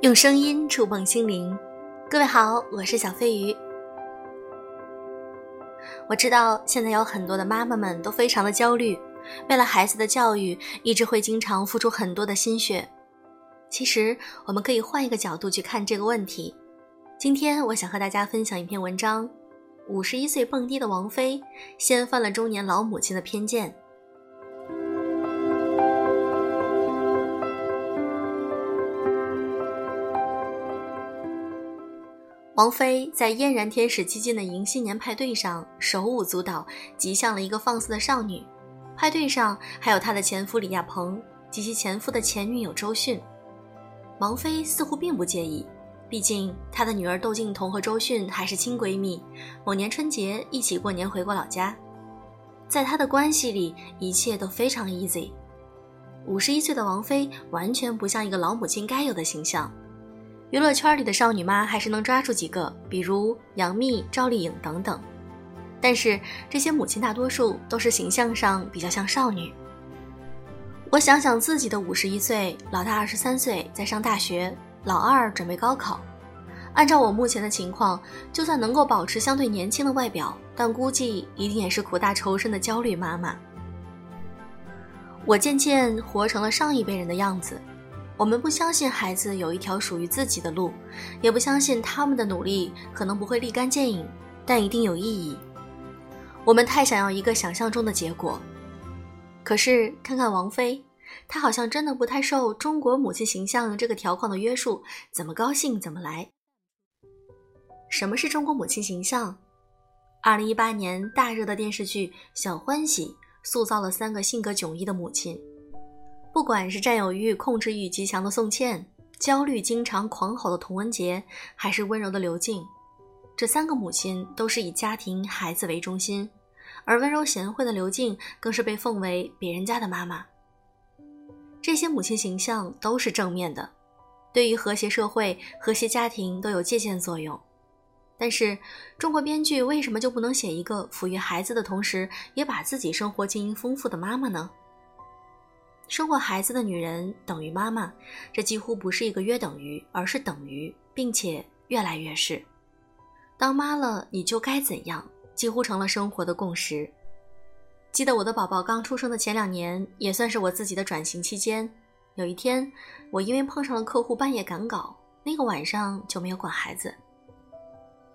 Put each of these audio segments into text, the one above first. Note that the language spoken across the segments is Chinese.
用声音触碰心灵，各位好，我是小飞鱼。我知道现在有很多的妈妈们都非常的焦虑，为了孩子的教育，一直会经常付出很多的心血。其实我们可以换一个角度去看这个问题。今天我想和大家分享一篇文章：五十一岁蹦迪的王菲，掀翻了中年老母亲的偏见。王菲在嫣然天使基金的迎新年派对上手舞足蹈，极像了一个放肆的少女。派对上还有她的前夫李亚鹏及其前夫的前女友周迅。王菲似乎并不介意，毕竟她的女儿窦靖童和周迅还是亲闺蜜，某年春节一起过年回过老家。在她的关系里，一切都非常 easy。五十一岁的王菲完全不像一个老母亲该有的形象。娱乐圈里的少女妈还是能抓住几个，比如杨幂、赵丽颖等等。但是这些母亲大多数都是形象上比较像少女。我想想自己的五十一岁，老大二十三岁在上大学，老二准备高考。按照我目前的情况，就算能够保持相对年轻的外表，但估计一定也是苦大仇深的焦虑妈妈。我渐渐活成了上一辈人的样子。我们不相信孩子有一条属于自己的路，也不相信他们的努力可能不会立竿见影，但一定有意义。我们太想要一个想象中的结果，可是看看王菲，她好像真的不太受中国母亲形象这个条框的约束，怎么高兴怎么来。什么是中国母亲形象？二零一八年大热的电视剧《小欢喜》塑造了三个性格迥异的母亲。不管是占有欲、控制欲极强的宋茜，焦虑经常狂吼的童文洁，还是温柔的刘静，这三个母亲都是以家庭、孩子为中心，而温柔贤惠的刘静更是被奉为别人家的妈妈。这些母亲形象都是正面的，对于和谐社会、和谐家庭都有借鉴作用。但是，中国编剧为什么就不能写一个抚育孩子的同时，也把自己生活经营丰富的妈妈呢？生过孩子的女人等于妈妈，这几乎不是一个约等于，而是等于，并且越来越是。当妈了，你就该怎样，几乎成了生活的共识。记得我的宝宝刚出生的前两年，也算是我自己的转型期间。有一天，我因为碰上了客户半夜赶稿，那个晚上就没有管孩子。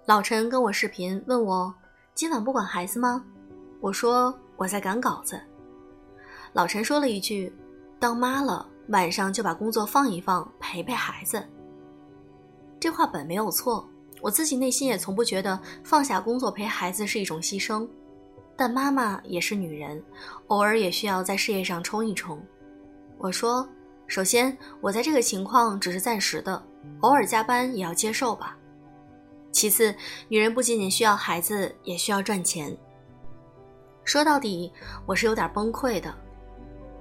老陈跟我视频问我：“今晚不管孩子吗？”我说：“我在赶稿子。”老陈说了一句：“当妈了，晚上就把工作放一放，陪陪孩子。”这话本没有错，我自己内心也从不觉得放下工作陪孩子是一种牺牲。但妈妈也是女人，偶尔也需要在事业上冲一冲。我说：“首先，我在这个情况只是暂时的，偶尔加班也要接受吧。其次，女人不仅仅需要孩子，也需要赚钱。说到底，我是有点崩溃的。”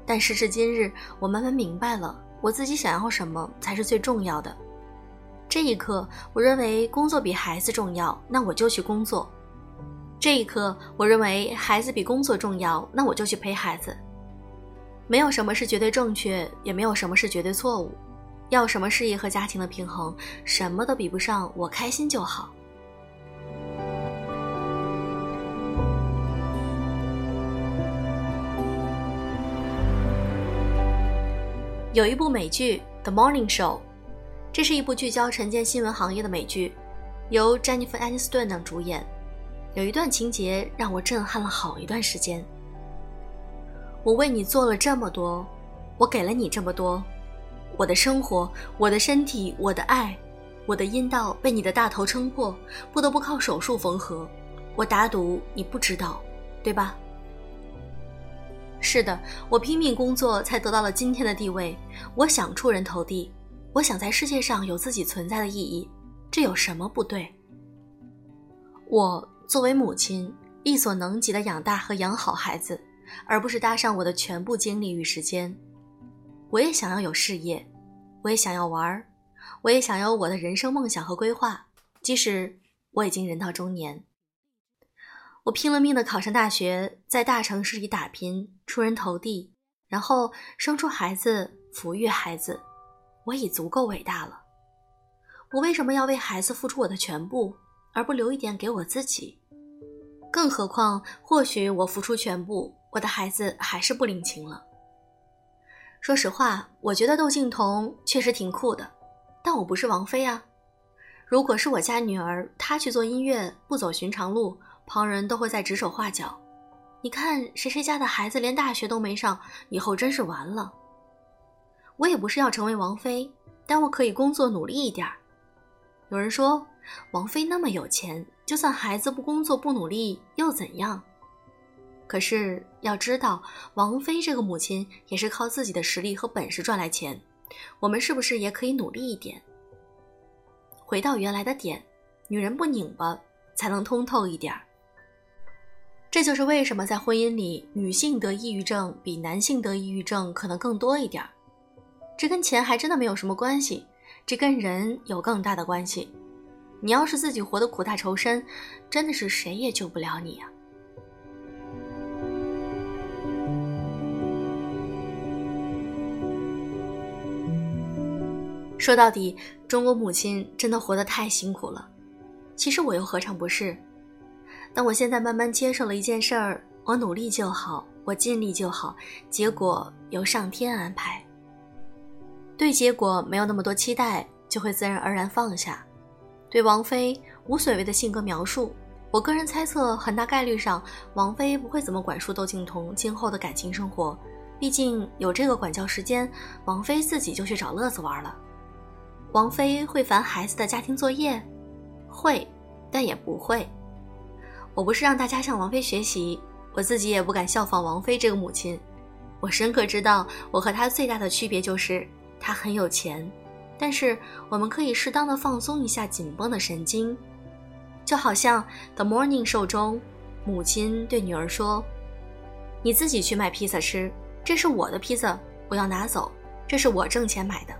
但时至今日，我慢慢明白了，我自己想要什么才是最重要的。这一刻，我认为工作比孩子重要，那我就去工作；这一刻，我认为孩子比工作重要，那我就去陪孩子。没有什么是绝对正确，也没有什么是绝对错误。要什么事业和家庭的平衡，什么都比不上我开心就好。有一部美剧《The Morning Show》，这是一部聚焦晨间新闻行业的美剧，由 Jennifer Aniston 等主演。有一段情节让我震撼了好一段时间。我为你做了这么多，我给了你这么多，我的生活，我的身体，我的爱，我的阴道被你的大头撑破，不得不靠手术缝合。我打赌你不知道，对吧？是的，我拼命工作才得到了今天的地位。我想出人头地，我想在世界上有自己存在的意义，这有什么不对？我作为母亲，力所能及的养大和养好孩子，而不是搭上我的全部精力与时间。我也想要有事业，我也想要玩儿，我也想要我的人生梦想和规划，即使我已经人到中年。我拼了命的考上大学，在大城市里打拼，出人头地，然后生出孩子，抚育孩子，我已足够伟大了。我为什么要为孩子付出我的全部，而不留一点给我自己？更何况，或许我付出全部，我的孩子还是不领情了。说实话，我觉得窦靖童确实挺酷的，但我不是王菲啊。如果是我家女儿，她去做音乐，不走寻常路，旁人都会在指手画脚。你看谁谁家的孩子连大学都没上，以后真是完了。我也不是要成为王菲，但我可以工作努力一点儿。有人说，王菲那么有钱，就算孩子不工作不努力又怎样？可是要知道，王菲这个母亲也是靠自己的实力和本事赚来钱。我们是不是也可以努力一点？回到原来的点，女人不拧巴才能通透一点儿。这就是为什么在婚姻里，女性得抑郁症比男性得抑郁症可能更多一点儿。这跟钱还真的没有什么关系，这跟人有更大的关系。你要是自己活得苦大仇深，真的是谁也救不了你呀。说到底，中国母亲真的活得太辛苦了。其实我又何尝不是？但我现在慢慢接受了一件事儿：我努力就好，我尽力就好，结果由上天安排。对结果没有那么多期待，就会自然而然放下。对王菲无所谓的性格描述，我个人猜测，很大概率上王菲不会怎么管束窦靖童今后的感情生活。毕竟有这个管教时间，王菲自己就去找乐子玩了。王菲会烦孩子的家庭作业，会，但也不会。我不是让大家向王菲学习，我自己也不敢效仿王菲这个母亲。我深刻知道，我和她最大的区别就是她很有钱，但是我们可以适当的放松一下紧绷的神经，就好像《The Morning Show》中，母亲对女儿说：“你自己去买披萨吃，这是我的披萨，我要拿走，这是我挣钱买的。”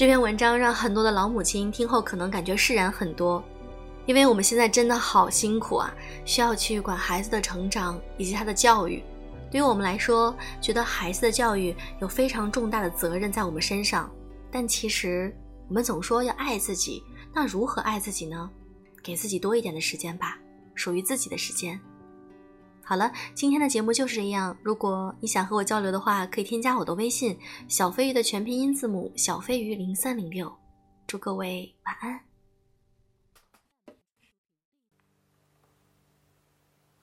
这篇文章让很多的老母亲听后可能感觉释然很多，因为我们现在真的好辛苦啊，需要去管孩子的成长以及他的教育。对于我们来说，觉得孩子的教育有非常重大的责任在我们身上，但其实我们总说要爱自己，那如何爱自己呢？给自己多一点的时间吧，属于自己的时间。好了，今天的节目就是这样。如果你想和我交流的话，可以添加我的微信“小飞鱼”的全拼音字母“小飞鱼零三零六”。祝各位晚安。